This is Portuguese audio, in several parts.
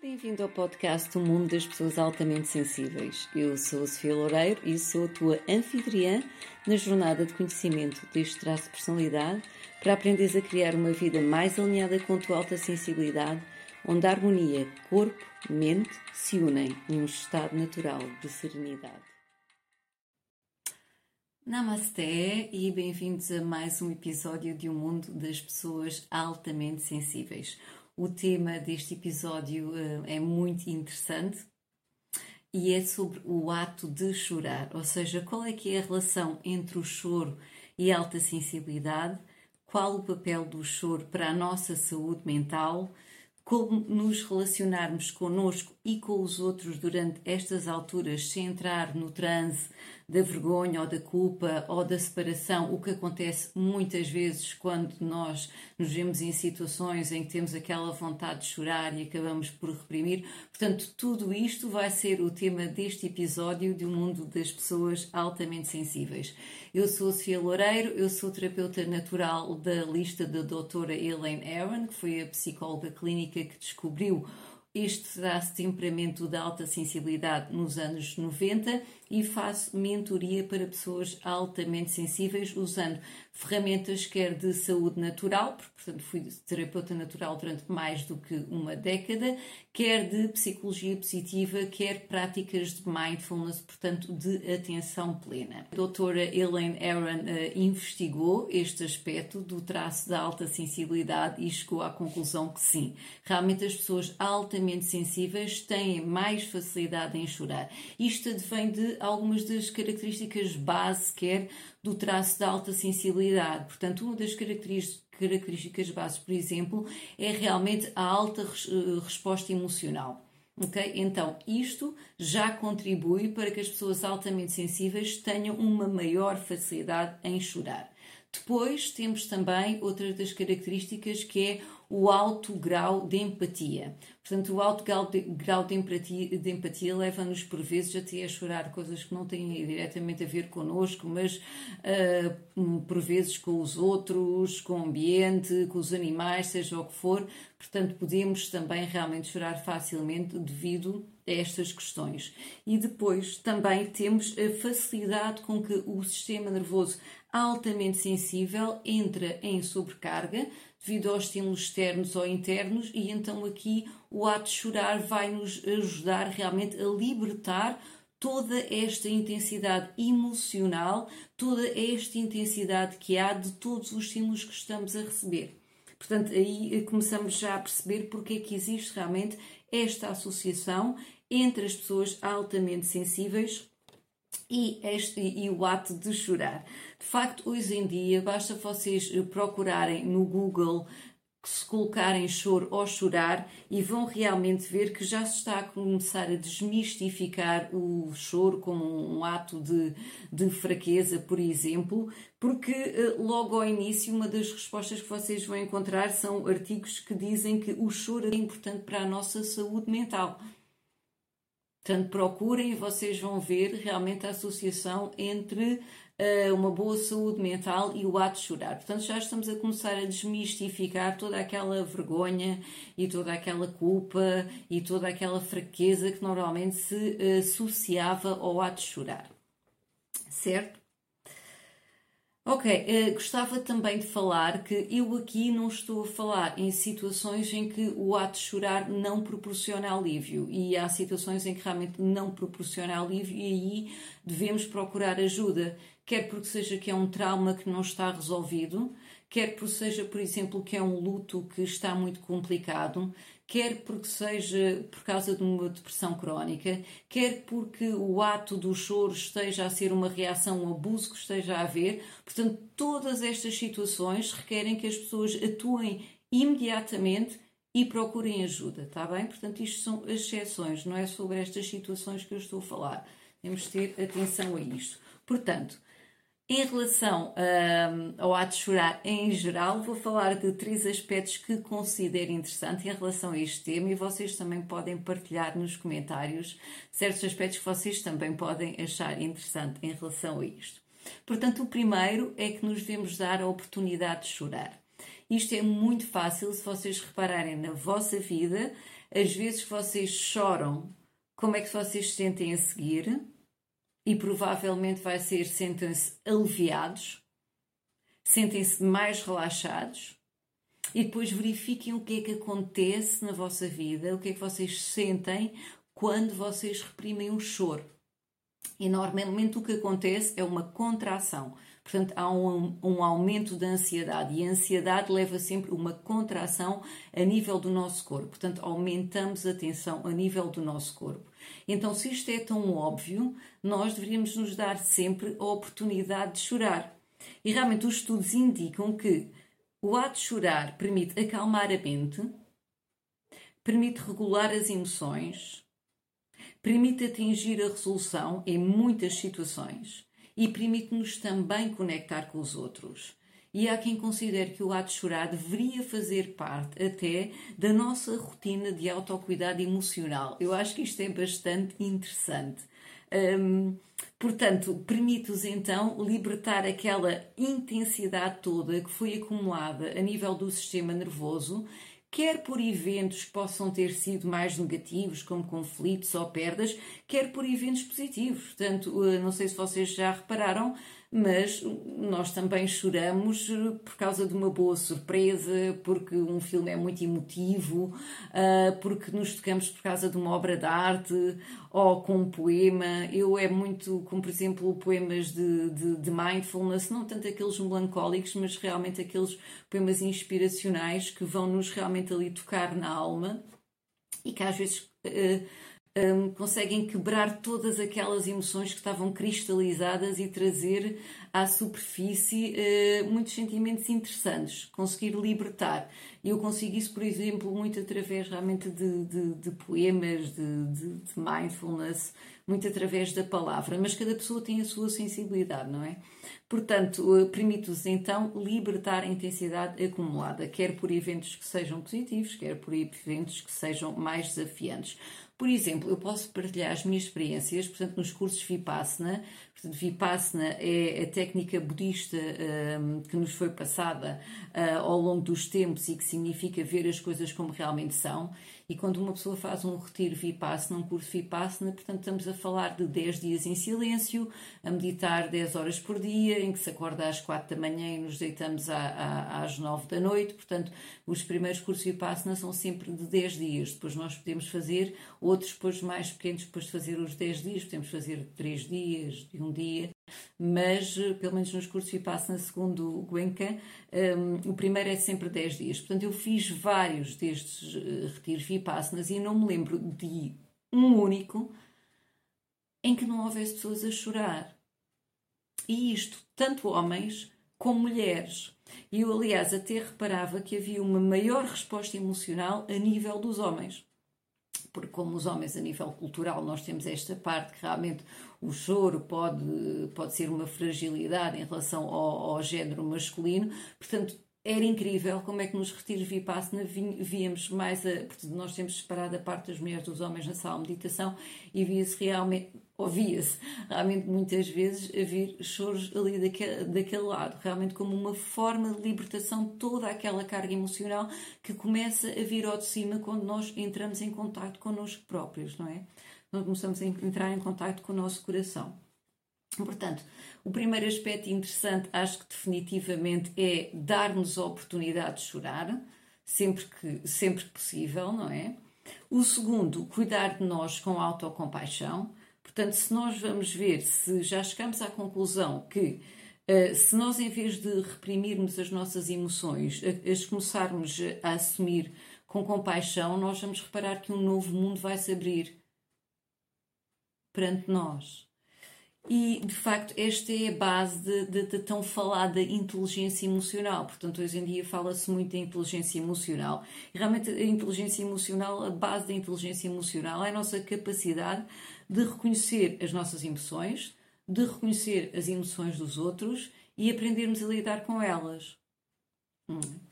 Bem-vindo ao podcast do Mundo das Pessoas Altamente Sensíveis. Eu sou a Sofia Loureiro e sou a tua anfitriã na jornada de conhecimento deste traço de personalidade para aprenderes a criar uma vida mais alinhada com a tua alta sensibilidade, onde a harmonia corpo-mente se unem num estado natural de serenidade. Namasté e bem-vindos a mais um episódio de O Mundo das Pessoas Altamente Sensíveis. O tema deste episódio uh, é muito interessante e é sobre o ato de chorar, ou seja, qual é que é a relação entre o choro e a alta sensibilidade, qual o papel do choro para a nossa saúde mental, como nos relacionarmos conosco e com os outros durante estas alturas sem entrar no transe da vergonha ou da culpa ou da separação, o que acontece muitas vezes quando nós nos vemos em situações em que temos aquela vontade de chorar e acabamos por reprimir. Portanto, tudo isto vai ser o tema deste episódio um mundo das pessoas altamente sensíveis. Eu sou Sofia Loureiro, eu sou terapeuta natural da lista da doutora Elaine Aaron, que foi a psicóloga clínica que descobriu este de temperamento de alta sensibilidade nos anos 90 e faço mentoria para pessoas altamente sensíveis usando ferramentas quer de saúde natural, porque, portanto fui terapeuta natural durante mais do que uma década, quer de psicologia positiva, quer práticas de mindfulness, portanto de atenção plena. A doutora Elaine Aaron uh, investigou este aspecto do traço da alta sensibilidade e chegou à conclusão que sim, realmente as pessoas altamente sensíveis têm mais facilidade em chorar. Isto advém de algumas das características base, quer do traço da alta sensibilidade. Portanto, uma das características bases, por exemplo, é realmente a alta eh, resposta emocional. Ok? Então, isto já contribui para que as pessoas altamente sensíveis tenham uma maior facilidade em chorar. Depois temos também outra das características que é o alto grau de empatia. Portanto, o alto grau de, empatia, de empatia leva-nos por vezes até a chorar coisas que não têm diretamente a ver connosco, mas uh, por vezes com os outros, com o ambiente, com os animais, seja o que for. Portanto, podemos também realmente chorar facilmente devido a estas questões. E depois também temos a facilidade com que o sistema nervoso altamente sensível entra em sobrecarga devido aos estímulos externos ou internos, e então aqui o ato de chorar vai nos ajudar realmente a libertar toda esta intensidade emocional, toda esta intensidade que há de todos os estímulos que estamos a receber. Portanto, aí começamos já a perceber porque é que existe realmente esta associação entre as pessoas altamente sensíveis e, este, e o ato de chorar. De facto, hoje em dia, basta vocês procurarem no Google se colocarem choro ou chorar e vão realmente ver que já se está a começar a desmistificar o choro como um ato de, de fraqueza, por exemplo, porque eh, logo ao início uma das respostas que vocês vão encontrar são artigos que dizem que o choro é importante para a nossa saúde mental. Portanto, procurem e vocês vão ver realmente a associação entre uh, uma boa saúde mental e o ato de chorar. Portanto, já estamos a começar a desmistificar toda aquela vergonha e toda aquela culpa e toda aquela fraqueza que normalmente se associava ao ato de chorar. Certo? Ok, uh, gostava também de falar que eu aqui não estou a falar em situações em que o ato de chorar não proporciona alívio. E há situações em que realmente não proporciona alívio e aí devemos procurar ajuda, quer porque seja que é um trauma que não está resolvido, quer porque seja, por exemplo, que é um luto que está muito complicado, quer porque seja por causa de uma depressão crónica, quer porque o ato do choro esteja a ser uma reação um abuso que esteja a haver. Portanto, todas estas situações requerem que as pessoas atuem imediatamente e procurem ajuda, está bem? Portanto, isto são exceções, não é sobre estas situações que eu estou a falar. Temos de ter atenção a isto. Portanto, em relação um, ao ato de chorar em geral, vou falar de três aspectos que considero interessante em relação a este tema e vocês também podem partilhar nos comentários certos aspectos que vocês também podem achar interessante em relação a isto. Portanto, o primeiro é que nos devemos dar a oportunidade de chorar. Isto é muito fácil se vocês repararem na vossa vida as vezes vocês choram, como é que vocês se sentem a seguir? E provavelmente vai ser sentem-se aliviados, sentem-se mais relaxados. E depois verifiquem o que é que acontece na vossa vida, o que é que vocês sentem quando vocês reprimem o choro. E normalmente o que acontece é uma contração. Portanto, há um, um, aumento da ansiedade e a ansiedade leva sempre uma contração a nível do nosso corpo. Portanto, aumentamos a tensão a nível do nosso corpo. Então, se isto é tão óbvio, nós deveríamos nos dar sempre a oportunidade de chorar. E realmente os estudos indicam que o ato de chorar permite acalmar a mente, permite regular as emoções, permite atingir a resolução em muitas situações e permite-nos também conectar com os outros. E há quem considere que o ato de chorar deveria fazer parte até da nossa rotina de autocuidado emocional. Eu acho que isto é bastante interessante. Hum, portanto, permite-os então libertar aquela intensidade toda que foi acumulada a nível do sistema nervoso quer por eventos que possam ter sido mais negativos, como conflitos ou perdas, quer por eventos positivos. Portanto, eh, não sei se vocês já repararam, mas nós também choramos eh, por causa de uma boa surpresa, porque um filme é muito emotivo, eh, porque nos tocamos por causa de uma obra de arte ou com um poema. Eu é muito, como por exemplo, poemas de, de, de mindfulness, não tanto aqueles melancólicos, mas realmente aqueles poemas inspiracionais que vão nos realmente ali tocar na alma e que às vezes. Uh, um, conseguem quebrar todas aquelas emoções que estavam cristalizadas e trazer à superfície uh, muitos sentimentos interessantes, conseguir libertar. E eu consigo isso, por exemplo, muito através realmente de, de, de poemas, de, de, mindfulness, muito através da palavra, mas cada pessoa tem a sua sensibilidade, não é? Portanto, uh, permite-vos então libertar a intensidade acumulada, quer por eventos que sejam positivos, quer por eventos que sejam mais desafiantes. Por exemplo, eu posso partilhar as minhas experiências, portanto, nos cursos Vipassana. Portanto, Vipassana é a técnica budista um, que nos foi passada uh, ao longo dos tempos e que significa ver as coisas como realmente são. E quando uma pessoa faz um retiro Vipassana, um curso Vipassana, portanto, estamos a falar de 10 dias em silêncio, a meditar 10 horas por dia, em que se acorda às 4 da manhã e nos deitamos às 9 da noite. Portanto, os primeiros cursos Vipassana são sempre de 10 dias. Depois nós podemos fazer outros, depois mais pequenos, depois de fazer os 10 dias, podemos fazer 3 dias, de um dia mas eh, pelo menos nos cursos Vipassana, segundo o Guenca, um, o primeiro é sempre 10 dias. Portanto, eu fiz vários destes uh, retiros Vipassanas e não me lembro de um único em que não houvesse pessoas a chorar. E isto, tanto homens como mulheres. E eu, aliás, até reparava que havia uma maior resposta emocional a nível dos homens porque como os homens a nível cultural nós temos esta parte que realmente o choro pode, pode ser uma fragilidade em relação ao, ao género masculino, portanto era incrível como é que nos retiros Vipassana víamos mais a. Nós temos separado a parte das mulheres dos homens na sala de meditação e via-se realmente, ouvia-se realmente muitas vezes a vir choros ali daquele, daquele lado, realmente como uma forma de libertação de toda aquela carga emocional que começa a vir ao de cima quando nós entramos em contato connosco próprios, não é? Nós começamos a entrar em contato com o nosso coração. Portanto, o primeiro aspecto interessante, acho que definitivamente é dar-nos a oportunidade de chorar, sempre que, sempre que possível, não é? O segundo, cuidar de nós com autocompaixão. Portanto, se nós vamos ver, se já chegamos à conclusão que uh, se nós, em vez de reprimirmos as nossas emoções, as começarmos a assumir com compaixão, nós vamos reparar que um novo mundo vai se abrir perante nós. E, de facto, esta é a base da tão falada inteligência emocional. Portanto, hoje em dia fala-se muito em inteligência emocional. E, realmente, a inteligência emocional, a base da inteligência emocional é a nossa capacidade de reconhecer as nossas emoções, de reconhecer as emoções dos outros e aprendermos a lidar com elas. Hum.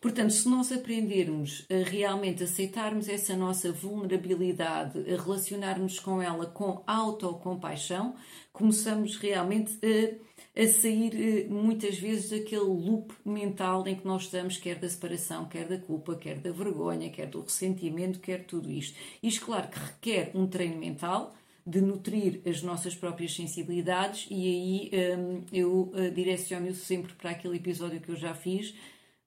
Portanto, se nós aprendermos a realmente aceitarmos essa nossa vulnerabilidade, a relacionarmos com ela com autocompaixão, começamos realmente a, a sair eh, muitas vezes daquele loop mental em que nós estamos, quer da separação, quer da culpa, quer da vergonha, quer do ressentimento, quer tudo isto. Isto, claro, que requer um treino mental de nutrir as nossas próprias sensibilidades e aí um, eu uh, direciono sempre para aquele episódio que eu já fiz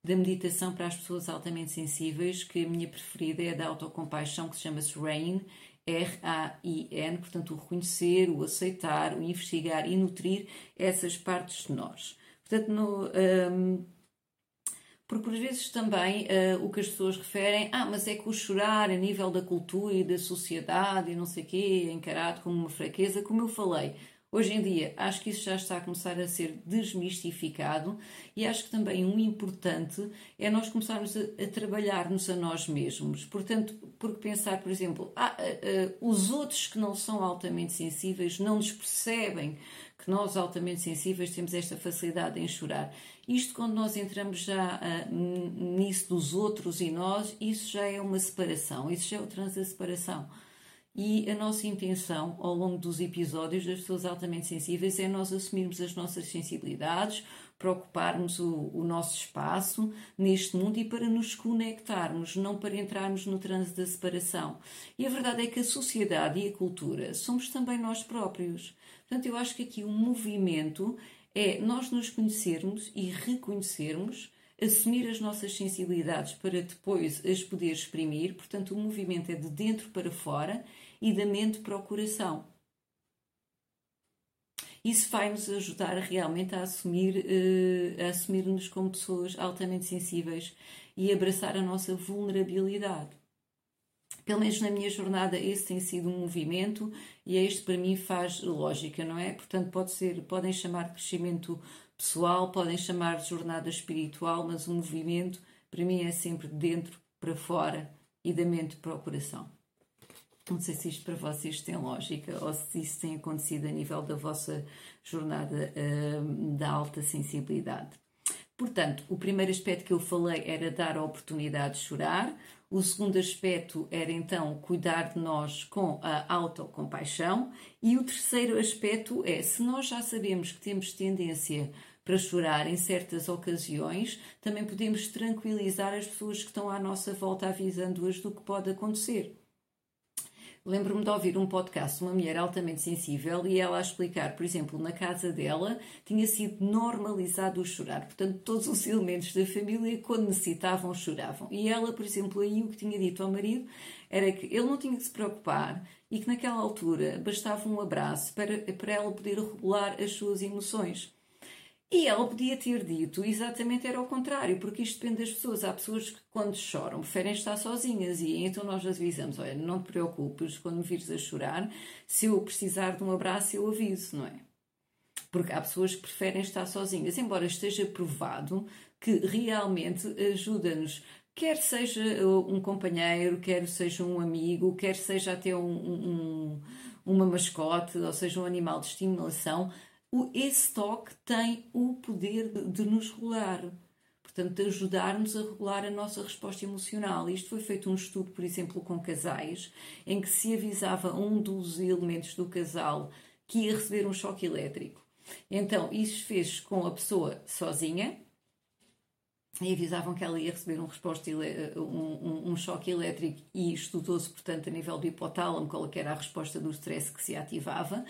da meditação para as pessoas altamente sensíveis, que a minha preferida é a da autocompaixão, que se chama-se RAIN, R-A-I-N, portanto, o reconhecer, o aceitar, o investigar e nutrir essas partes de nós. Portanto, no, um, porque por vezes também uh, o que as pessoas referem, ah, mas é que o chorar a nível da cultura e da sociedade e não sei o quê, é encarado como uma fraqueza, como eu falei. Hoje em dia, acho que isso já está a começar a ser desmistificado e acho que também um importante é nós começarmos a, a trabalhar-nos a nós mesmos. Portanto, porque pensar, por exemplo, ah, uh, uh, os outros que não são altamente sensíveis não nos percebem que nós, altamente sensíveis, temos esta facilidade em chorar. Isto, quando nós entramos já uh, nisso dos outros e nós, isso já é uma separação, isso já é o trans da separação. E a nossa intenção ao longo dos episódios das pessoas altamente sensíveis é nós assumirmos as nossas sensibilidades, preocuparmos o, o, nosso espaço neste mundo e para nos conectarmos, não para entrarmos no trânsito da separação. E a verdade é que a sociedade e a cultura somos também nós próprios. Portanto, eu acho que aqui o um movimento é nós nos conhecermos e reconhecermos, assumir as nossas sensibilidades para depois as poder exprimir. Portanto, o movimento é de dentro para fora e da mente para o coração. Isso vai nos ajudar realmente a assumir, uh, a assumir-nos como pessoas altamente sensíveis e abraçar a nossa vulnerabilidade pelo menos na minha jornada, esse tem sido um movimento e este para mim faz lógica, não é? Portanto, pode ser, podem chamar de crescimento pessoal, podem chamar de jornada espiritual, mas o movimento para mim é sempre de dentro para fora e da mente para o coração. Não sei se isto para vocês tem lógica ou se isso tem acontecido a nível da vossa jornada uh, da alta sensibilidade. Portanto, o primeiro aspecto que eu falei era dar a oportunidade de chorar. O segundo aspecto era então cuidar de nós com a autocompaixão. E o terceiro aspecto é: se nós já sabemos que temos tendência para chorar em certas ocasiões, também podemos tranquilizar as pessoas que estão à nossa volta, avisando-as do que pode acontecer. Lembro-me de ouvir um podcast de uma mulher altamente sensível e ela a explicar, por exemplo, na casa dela tinha sido normalizado o chorar. Portanto, todos os elementos da família, quando necessitavam, choravam. E ela, por exemplo, aí o que tinha dito ao marido era que ele não tinha que se preocupar e que naquela altura bastava um abraço para, para ela poder regular as suas emoções. E ela podia ter dito exatamente era ao contrário, porque isto depende das pessoas. Há pessoas que, quando choram, preferem estar sozinhas e então nós avisamos: olha, não te preocupes, quando me vires a chorar, se eu precisar de um abraço, eu aviso, não é? Porque há pessoas que preferem estar sozinhas, embora esteja provado que realmente ajuda-nos, quer seja um companheiro, quer seja um amigo, quer seja até um, um, uma mascote, ou seja, um animal de estimulação esse toque tem o poder de, de nos regular. Portanto, de ajudar-nos a regular a nossa resposta emocional. Isto foi feito um estudo, por exemplo, com casais, em que se avisava um dos elementos do casal que ia receber um choque elétrico. Então, isso fez com a pessoa sozinha, e avisavam que ela ia receber um, resposta, um, um, um choque elétrico e estudou-se, portanto, a nível do hipotálamo, qual era a resposta do stress que se ativava.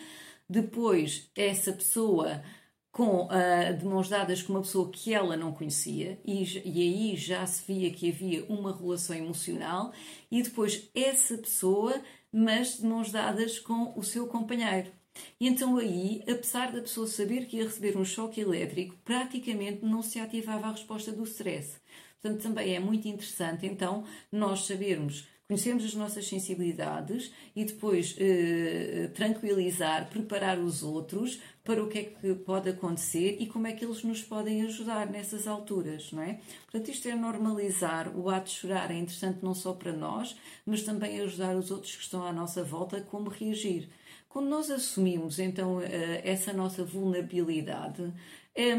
Depois, essa pessoa com uh, de mãos dadas com uma pessoa que ela não conhecia e, e aí já se via que havia uma relação emocional e depois essa pessoa mas de mãos dadas com o seu companheiro e então aí, apesar da pessoa saber que ia receber um choque elétrico, praticamente não se ativava a resposta do stress. Portanto, também é muito interessante então nós sabermos conhecermos as nossas sensibilidades e depois eh, tranquilizar, preparar os outros para o que é que pode acontecer e como é que eles nos podem ajudar nessas alturas, não é? Portanto, isto é normalizar o ato de chorar, é interessante não só para nós, mas também ajudar os outros que estão à nossa volta a como reagir. Quando nós assumimos então eh, essa nossa vulnerabilidade, é,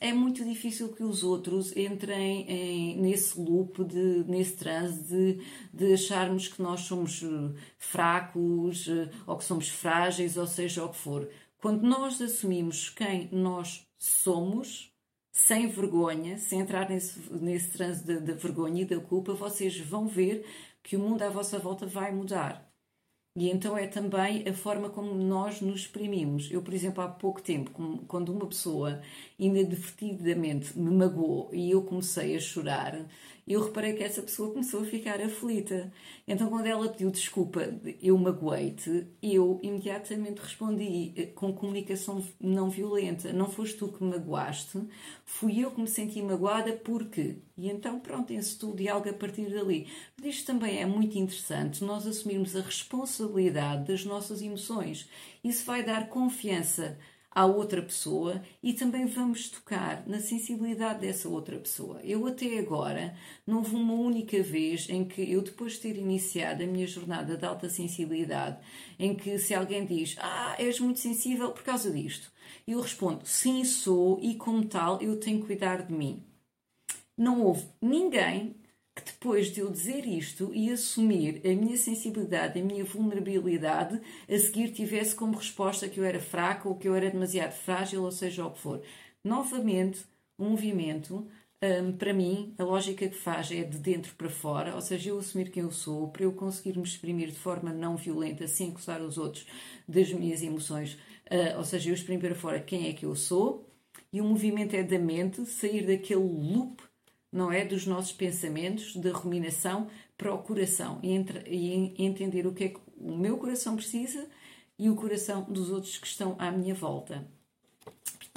é muito difícil que os outros entrem em, nesse loop, de, nesse transe de, de acharmos que nós somos eh, fracos eh, ou que somos frágeis, ou seja o que for. Quando nós assumimos quem nós somos, sem vergonha, sem entrar nesse, nesse transe da vergonha e da culpa, vocês vão ver que o mundo à vossa volta vai mudar. E então é também a forma como nós nos exprimimos. Eu, por exemplo, há pouco tempo, quando uma pessoa inadvertidamente me magoou e eu comecei a chorar, eu reparei que essa pessoa começou a ficar aflita. Então, quando ela pediu desculpa, eu magoei-te, eu imediatamente respondi eh, com comunicação não violenta. Não foste tu que me magoaste, fui eu que me senti magoada porque. E então, pronto, encetou o diálogo a partir dali. Isto também é muito interessante, nós assumirmos a responsabilidade das nossas emoções. Isso vai dar confiança à outra pessoa e também vamos tocar na sensibilidade dessa outra pessoa. Eu até agora não houve uma única vez em que eu, depois de ter iniciado a minha jornada de alta sensibilidade, em que se alguém diz, ah, és muito sensível por causa disto, eu respondo, sim, sou e como tal eu tenho que cuidar de mim. Não houve ninguém que depois de eu dizer isto e assumir a minha sensibilidade, a minha vulnerabilidade, a seguir tivesse como resposta que eu era fraca ou que eu era demasiado frágil, ou seja o que for. Novamente, um movimento, um, para mim, a lógica que faz é de dentro para fora, ou seja, eu assumir quem eu sou, para eu conseguir me exprimir de forma não violenta, sem acusar os outros das minhas emoções, uh, ou seja, eu exprimir para fora quem é que eu sou, e o movimento é da mente, sair daquele loop não é? Dos nossos pensamentos, da ruminação para o coração e, entre, e entender o que é que o meu coração precisa e o coração dos outros que estão à minha volta.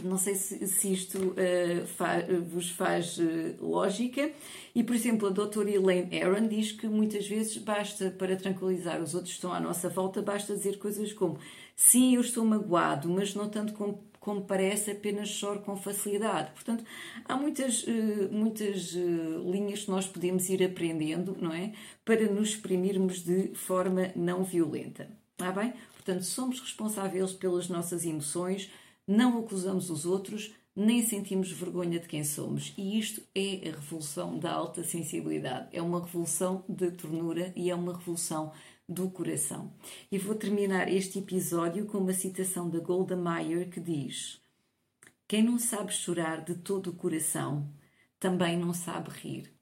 Não sei se, se isto uh, fa, vos faz uh, lógica. E, por exemplo, a doutora Elaine Aron diz que muitas vezes basta, para tranquilizar os outros que estão à nossa volta, basta dizer coisas como sim, eu estou magoado, mas não tanto como como parece, apenas choro com facilidade. Portanto, há muitas, eh, muitas eh, linhas que nós podemos ir aprendendo, não é? Para nos exprimirmos de forma não violenta. Está bem? Portanto, somos responsáveis pelas nossas emoções, não acusamos os outros, nem sentimos vergonha de quem somos. E isto é a revolução da alta sensibilidade. É uma revolução de ternura e é uma revolução do coração. E vou terminar este episódio com uma citação da Golda Meir que diz: Quem não sabe chorar de todo o coração também não sabe rir.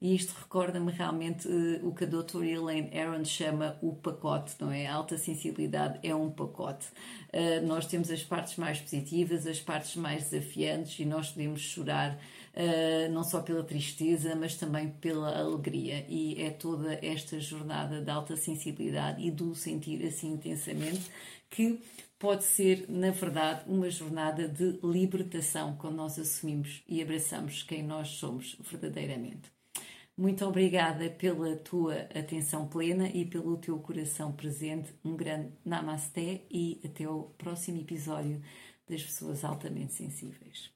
E isto recorda-me realmente uh, o que a doutora Elaine Aron chama o pacote, não é? A alta sensibilidade é um pacote. Uh, nós temos as partes mais positivas, as partes mais desafiantes e nós podemos chorar uh, não só pela tristeza, mas também pela alegria. E é toda esta jornada de alta sensibilidade e do sentir assim intensamente que pode ser, na verdade, uma jornada de libertação quando nós assumimos e abraçamos quem nós somos verdadeiramente. Muito obrigada pela tua atenção plena e pelo teu coração presente. Um grande namasté e até o próximo episódio das pessoas altamente sensíveis.